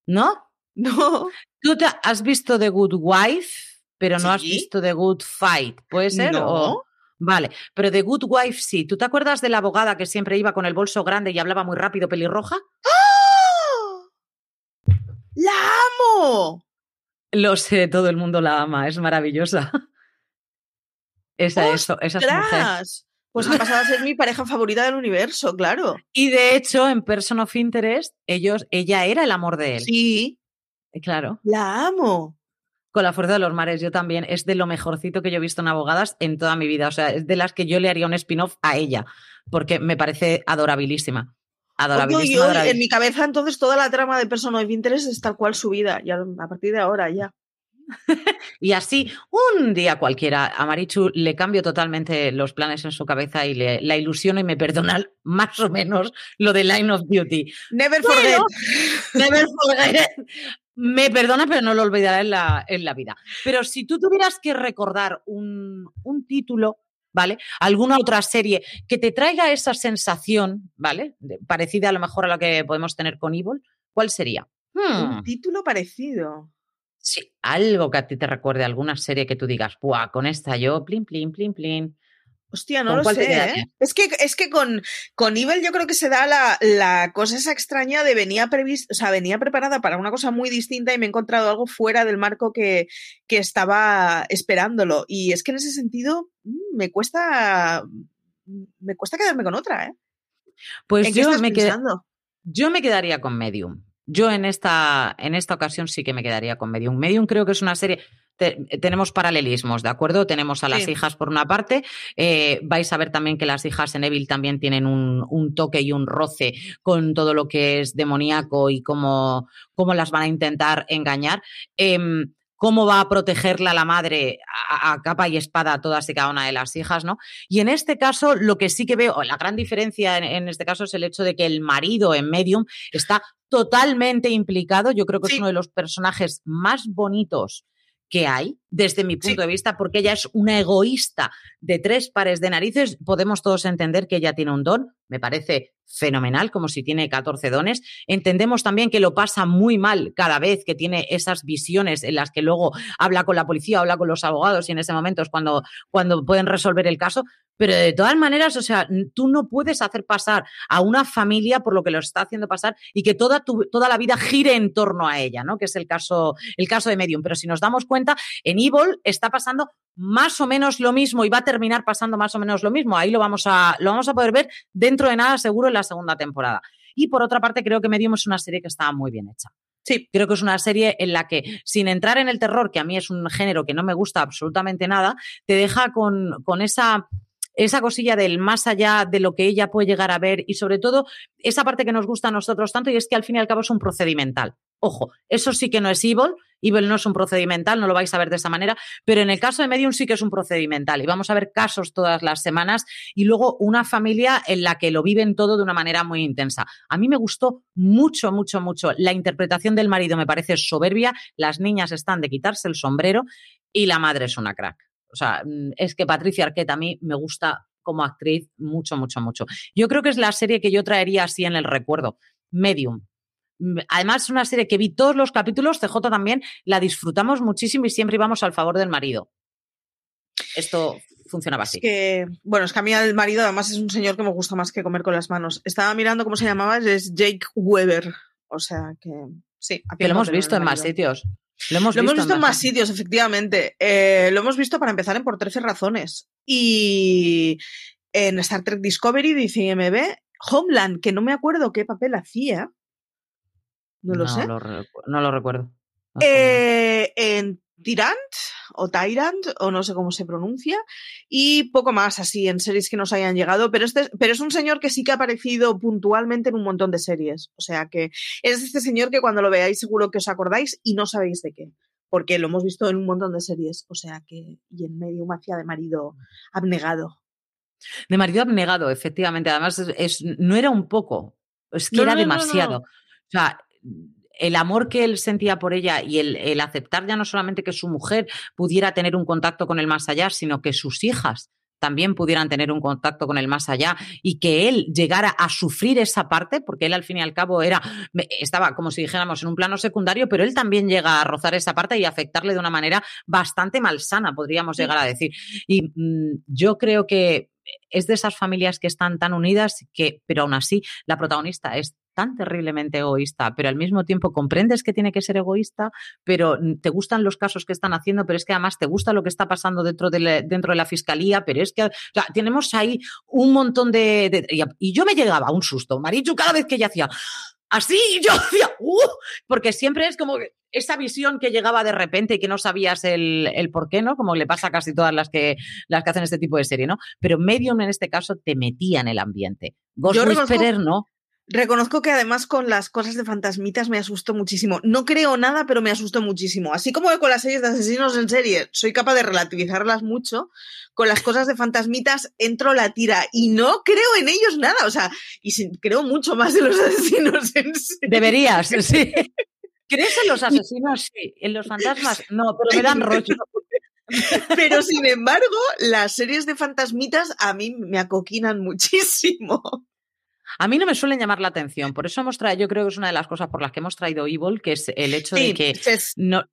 ¿no? No. Tú te has visto The Good Wife, pero no has visto The Good Fight, ¿puede ser? No. O- Vale, pero The Good Wife sí. ¿Tú te acuerdas de la abogada que siempre iba con el bolso grande y hablaba muy rápido, pelirroja? ¡Ah! ¡La amo! Lo sé, todo el mundo la ama, es maravillosa. Esa es, esa es mujer. ¡Ostras! Pues ha pasado a ser mi pareja favorita del universo, claro. Y de hecho, en Person of Interest, ellos, ella era el amor de él. Sí, Eh, Claro. la amo. Con la fuerza de los mares, yo también. Es de lo mejorcito que yo he visto en abogadas en toda mi vida. O sea, es de las que yo le haría un spin-off a ella, porque me parece adorabilísima. Oye, Adorabilísima, yo, en mi cabeza, entonces, toda la trama de Person of Interest es tal cual su vida. Ya, a partir de ahora, ya. Y así, un día cualquiera, a Marichu le cambio totalmente los planes en su cabeza y le, la ilusiono y me perdona más o menos lo de Line of Duty. Never Bueno, forget. Never forget. Me perdona, pero no lo olvidará en la, en la vida. Pero si tú tuvieras que recordar un, un título, ¿vale? Alguna otra serie que te traiga esa sensación, ¿vale? De- parecida a lo mejor a la que podemos tener con Evil, ¿cuál sería? Hmm, Un título parecido. sí, algo que a ti te recuerde, alguna serie que tú digas, ¡buah! Con esta yo, plin, plin, plin, plin. Hostia, no ¿Con lo sé. ¿eh? Es que, es que con, con Evil yo creo que se da la, la cosa esa extraña de venía previs, o sea, venía preparada para una cosa muy distinta y me he encontrado algo fuera del marco que, que estaba esperándolo. Y es que en ese sentido mm, me cuesta me cuesta quedarme con otra, ¿eh? Pues ¿En qué yo me, pensando? Yo me quedaría con Medium. Yo en esta, en esta ocasión sí que me quedaría con Medium. Medium creo que es una serie tenemos paralelismos, ¿de acuerdo? Tenemos a las Sí. hijas por una parte, eh, vais a ver también que las hijas en Evil también tienen un, un toque y un roce con todo lo que es demoníaco y cómo, cómo las van a intentar engañar. Em, cómo va a protegerla la madre a, a capa y espada a todas y cada una de las hijas, ¿no? Y en este caso, lo que sí que veo, la gran diferencia en, en este caso es el hecho de que el marido en Medium está totalmente implicado. Yo creo que Sí. es uno de los personajes más bonitos que hay, desde mi punto Sí. de vista, porque ella es una egoísta de tres pares de narices. Podemos todos entender que ella tiene un don, me parece fenomenal, como si tiene 14 dones. Entendemos también que lo pasa muy mal cada vez que tiene esas visiones en las que luego habla con la policía, habla con los abogados y en ese momento es cuando, cuando pueden resolver el caso. Pero de todas maneras, o sea, tú no puedes hacer pasar a una familia por lo que lo está haciendo pasar y que toda, tu, toda la vida gire en torno a ella, ¿no? Que es el caso, el caso de Medium. Pero si nos damos cuenta, en Evil está pasando más o menos lo mismo y va a terminar pasando más o menos lo mismo. Ahí lo vamos a, lo vamos a poder ver dentro de nada seguro en la segunda temporada. Y por otra parte, creo que Medium es una serie que está muy bien hecha. Sí. Creo que es una serie en la que, sin entrar en el terror, que a mí es un género que no me gusta absolutamente nada, te deja con, con esa, esa cosilla del más allá de lo que ella puede llegar a ver y sobre todo esa parte que nos gusta a nosotros tanto y es que al fin y al cabo es un procedimental. Ojo, eso sí que no es Evil, Evil no es un procedimental, no lo vais a ver de esa manera, pero en el caso de Medium sí que es un procedimental y vamos a ver casos todas las semanas y luego una familia en la que lo viven todo de una manera muy intensa. A mí me gustó mucho, mucho, mucho. La interpretación del marido me parece soberbia, las niñas están de quitarse el sombrero y la madre es una crack. O sea, mm, es que Patricia Arquette a mí me gusta como actriz mucho, mucho, mucho. Yo creo que es la serie que yo traería así en el recuerdo. Medium. Mm, Además, es una serie que vi todos los capítulos, CJ también, la disfrutamos muchísimo y siempre íbamos al favor del marido. Esto funcionaba Es así. que, bueno, es que a mí el marido además es un señor que me gusta más que comer con las manos. Estaba mirando cómo se llamaba, es Jake Weber. O sea que, sí. Que lo hemos visto en más sitios. Lo hemos Lo hemos visto, en más sitios. sitios, efectivamente. Eh, lo hemos visto para empezar en Por 13 Razones. Y en Star Trek Discovery, dice IMB, Homeland, que no me acuerdo qué papel hacía. No lo sé. no lo recuerdo. No, Eh, en Tyrant o Tyrant, o no sé cómo se pronuncia, y poco más así en series que nos hayan llegado, pero, este, pero es un señor que sí que ha aparecido puntualmente en un montón de series. O sea que es este señor que cuando lo veáis seguro que os acordáis y no sabéis de qué, porque lo hemos visto en un montón de series. O sea que, y en medio mafia de marido abnegado. De marido abnegado, efectivamente. Además, es, es- no era un poco, es que No, era no, no, demasiado. O sea, el amor que él sentía por ella y el, el aceptar ya no solamente que su mujer pudiera tener un contacto con el más allá, sino que sus hijas también pudieran tener un contacto con el más allá y que él llegara a sufrir esa parte, porque él al fin y al cabo era, estaba como si dijéramos en un plano secundario, pero él también llega a rozar esa parte y afectarle de una manera bastante malsana, podríamos Sí. llegar a decir. Y mm, yo creo que es de esas familias que están tan unidas que, pero aún así, la protagonista es tan terriblemente egoísta, pero al mismo tiempo comprendes que tiene que ser egoísta, pero mm, te gustan los casos que están haciendo, pero es que además te gusta lo que está pasando dentro de la, dentro de la fiscalía, pero es que, o sea, tenemos ahí un montón de, de- y, y yo me llegaba a un susto, Marichu, cada vez que ella hacía así, yo decía, ¡uh! porque siempre es como esa visión que llegaba de repente y que no sabías el, el por qué, ¿no? Como le pasa a casi todas las que, las que hacen este tipo de serie, ¿no? Pero Medium en este caso te metía en el ambiente. Ghost Whisperer, ¿no? Reconozco que además con las cosas de fantasmitas me asustó muchísimo. No creo nada, pero me asustó muchísimo. Así como con las series de asesinos en serie soy capaz de relativizarlas mucho, con las cosas de fantasmitas entro la tira y no creo en ellos nada. O sea, y creo mucho más de los asesinos en serie. Deberías, sí. ¿Crees en los asesinos? Sí. ¿En los fantasmas? No, pero me dan rollo. Pero sin embargo, las series de fantasmitas a mí me acoquinan muchísimo. A mí no me suelen llamar la atención. Por eso hemos traído, yo creo que es una de las cosas por las que hemos traído Evil, que es el hecho de que es- no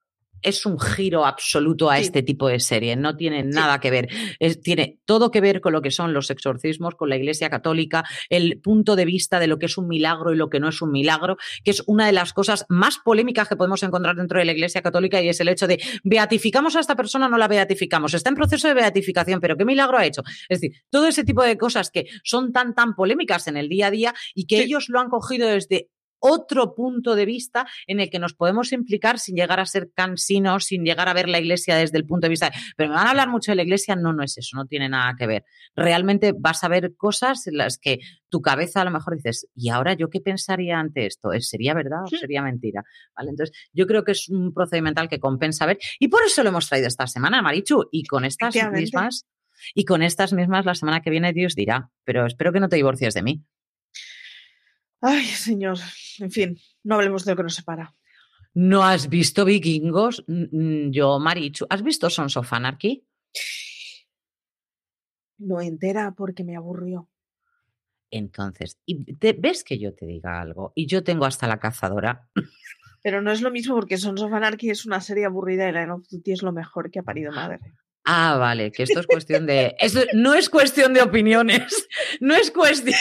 es un giro absoluto a Sí. este tipo de serie, no tiene nada que ver, Es- tiene todo que ver con lo que son los exorcismos, con la Iglesia Católica, el punto de vista de lo que es un milagro y lo que no es un milagro, que es una de las cosas más polémicas que podemos encontrar dentro de la Iglesia Católica y es el hecho de beatificamos a esta persona, no la beatificamos, está en proceso de beatificación, pero ¿qué milagro ha hecho? Es decir, todo ese tipo de cosas que son tan, tan polémicas en el día a día y que Sí. ellos lo han cogido desde otro punto de vista en el que nos podemos implicar sin llegar a ser cansinos, sin llegar a ver la iglesia desde el punto de vista. Pero me van a hablar mucho de la iglesia, no, no es eso, no tiene nada que ver. Realmente vas a ver cosas en las que tu cabeza a lo mejor dices, ¿y ahora yo qué pensaría ante esto? ¿Sería verdad o sería mentira? ¿Vale? Entonces, yo creo que es un procedimental que compensa ver. Y por eso lo hemos traído esta semana, Marichu, y con estas mismas. Y con estas mismas la semana que viene Dios dirá, pero espero que no te divorcies de mí. Ay, señor. En fin, no hablemos de lo que nos separa. ¿No has visto vikingos? Yo, Marichu. ¿Has visto Sons of Anarchy? No entera porque me aburrió. Entonces, y ves que yo te diga algo, y yo tengo hasta la cazadora. Pero no es lo mismo porque Sons of Anarchy es una serie aburrida y la of Duty es lo mejor que ha parido madre. Ah, vale, que esto es cuestión de. Esto no es cuestión de opiniones, no es cuestión,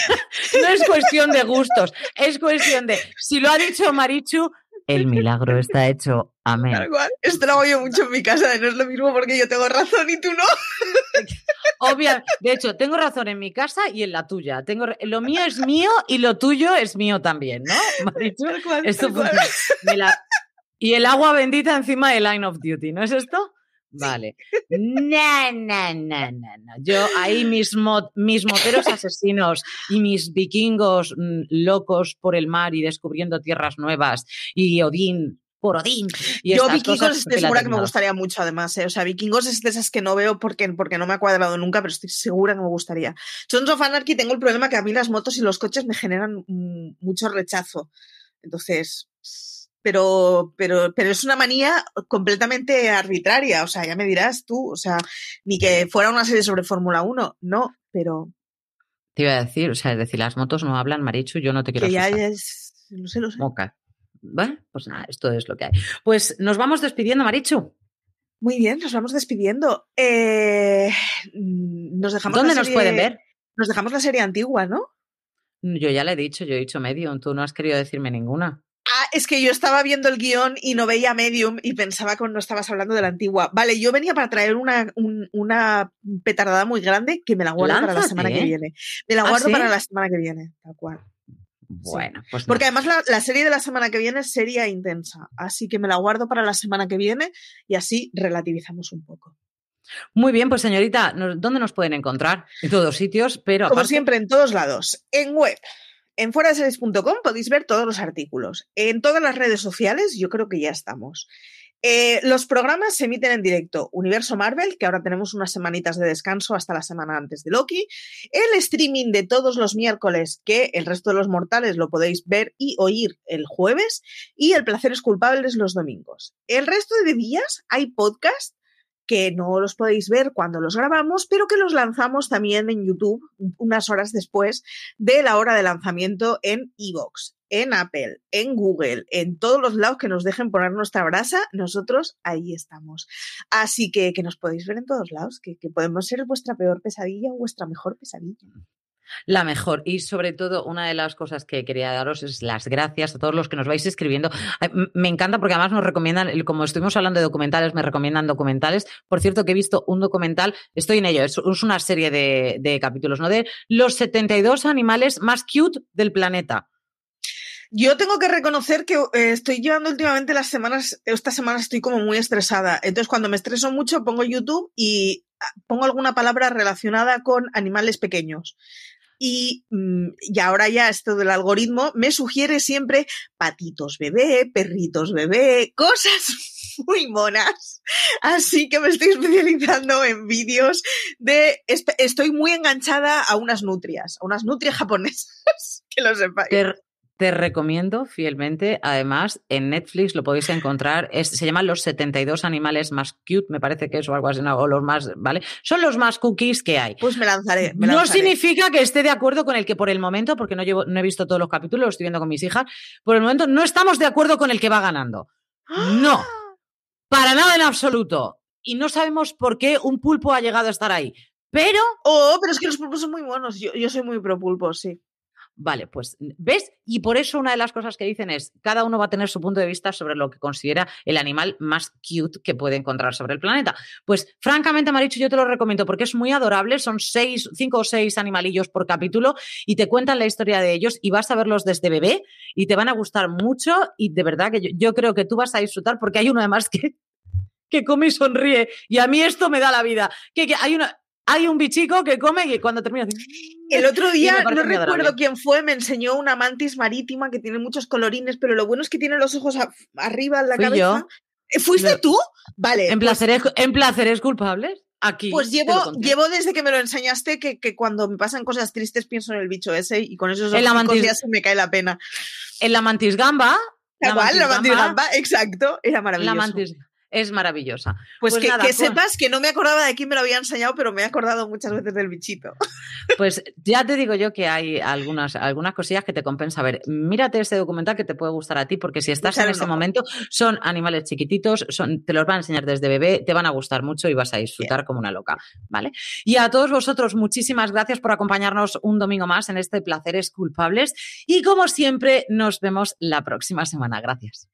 no es cuestión de gustos, es cuestión de. Si lo ha dicho Marichu, el milagro está hecho. Amén. Esto lo hago yo mucho en mi casa, no es lo mismo porque yo tengo razón y tú no. Obvio, de hecho, tengo razón en mi casa y en la tuya. Tengo, lo mío es mío y lo tuyo es mío también, ¿no? Marichu, esto Y el agua bendita encima de Line of Duty, ¿no es esto? Vale. No, no, no, no, Yo ahí mis, mis moteros asesinos y mis vikingos mm, locos por el mar y descubriendo tierras nuevas y Odín por Odín. Y Yo vikingos estoy segura que me gustaría mucho además. ¿eh? O sea, vikingos es de esas que no veo porque, porque no me ha cuadrado nunca, pero estoy segura que me gustaría. Sons of Anarchy tengo el problema que a mí las motos y los coches me generan mm, mucho rechazo. Entonces pero, pero, pero es una manía completamente arbitraria. O sea, ya me dirás tú, o sea, ni que fuera una serie sobre Fórmula 1, no, pero. Te iba a decir, o sea, es decir, las motos no hablan, Marichu, yo no te quiero Que ya es, no sé, lo sé. Moca. Bueno, pues nada, esto es lo que hay. Pues nos vamos despidiendo, Marichu. Muy bien, nos vamos despidiendo. Eh, nos dejamos ¿Dónde nos pueden ver? Nos dejamos la serie antigua, ¿no? Yo ya le he dicho, yo he dicho medio, tú no has querido decirme ninguna. Es que yo estaba viendo el guion y no veía Medium y pensaba que no estabas hablando de la antigua. Vale, yo venía para traer una, una petardada muy grande que me la guardo para la semana que viene. Me la ¿Ah, guardo para la semana que viene, tal cual. Bueno, pues Porque además la, serie de la semana que viene sería intensa, así que me la guardo para la semana que viene y así relativizamos un poco. Muy bien, pues señorita, ¿dónde nos pueden encontrar? En todos sitios, pero... Como siempre, en todos lados. En web, en fueradeseries.com podéis ver todos los artículos. En todas las redes sociales yo creo que ya estamos. Eh, los programas se emiten en directo. Universo Marvel, que ahora tenemos unas semanitas de descanso hasta la semana antes de Loki. El streaming de todos los miércoles, que el resto de los mortales lo podéis ver y oír el jueves. Y el placer es culpable los domingos. El resto de días hay podcast que no los podéis ver cuando los grabamos, pero que los lanzamos también en YouTube unas horas después de la hora de lanzamiento en Evox, en Apple, en Google, en todos los lados que nos dejen poner nuestra brasa, nosotros ahí estamos. Así que que nos podéis ver en todos lados, que, que podemos ser vuestra peor pesadilla o vuestra mejor pesadilla la mejor. Y sobre todo, una de las cosas que quería daros es las gracias a todos los que nos vais escribiendo. Me encanta porque además nos recomiendan, como estuvimos hablando de documentales, me recomiendan documentales. Por cierto, que he visto un documental, estoy en ello, es, una serie de, capítulos, ¿no? De los 72 animales más cute del planeta. Yo tengo que reconocer que eh, estoy llevando últimamente las semanas, esta semana estoy como muy estresada. Entonces, cuando me estreso mucho, pongo YouTube y ah, pongo alguna palabra relacionada con animales pequeños. Mm, y, ahora ya esto del algoritmo me sugiere siempre patitos bebé, perritos bebé, cosas muy monas. Así que me estoy especializando en vídeos de... Estoy muy enganchada a unas nutrias, a unas nutrias japonesas, que lo sepáis. Te recomiendo fielmente, además, en Netflix lo podéis encontrar, se llaman los 72 animales más cute, me parece que es o algo así, o los más, ¿vale? Son los más cookies que hay. Pues me lanzaré. No significa que esté de acuerdo con el que por el momento, porque no, llevo, no he visto todos los capítulos, lo estoy viendo con mis hijas, por el momento no estamos de acuerdo con el que va ganando. No, para nada en absoluto. Y no sabemos por qué un pulpo ha llegado a estar ahí. Pero. Oh, pero es que los pulpos son muy buenos. Yo, yo soy muy pro pulpo, sí. Vale, pues, ¿ves? Y por eso una de las cosas que dicen es, cada uno va a tener su punto de vista sobre lo que considera el animal más cute que puede encontrar sobre el planeta. Pues, francamente, Marichu, yo te lo recomiendo porque es muy adorable, son seis, cinco o seis animalillos por capítulo y te cuentan la historia de ellos y vas a verlos desde bebé y te van a gustar mucho y de verdad que yo, creo que tú vas a disfrutar porque hay uno además que que come y sonríe. Y a mí esto me da la vida. Que, que hay una, hay un bichico que come y cuando termina. El otro día, no recuerdo quién fue, me enseñó una mantis marítima que tiene muchos colorines, pero lo bueno es que tiene los ojos arriba en la Fui cabeza. yo. ¿Eh, ¿Fuiste tú? Vale. ¿En pues- placeres, ¿En placeres culpables? Aquí. Pues llevo, llevo desde que me lo enseñaste que, que cuando me pasan cosas tristes pienso en el bicho ese y con esos la ojos mantis- ya se me cae la pena. En la mantis gamba. Tal cual, la mantis gamba, gamba, exacto, era maravilloso. La mantis es maravillosa. Pues, pues que, nada, que pues- sepas que no me acordaba de quién me lo había enseñado, pero me he acordado muchas veces del bichito. Pues ya te digo yo que hay algunas, algunas cosillas que te compensa ver. Mírate este documental que te puede gustar a ti, porque si estás en ojo. momento, son animales chiquititos, son, te los van a enseñar desde bebé, te van a gustar mucho y vas a disfrutar como una loca, ¿vale? Y a todos vosotros, muchísimas gracias por acompañarnos un domingo más en este Placeres Culpables. Y como siempre, nos vemos la próxima semana. Gracias.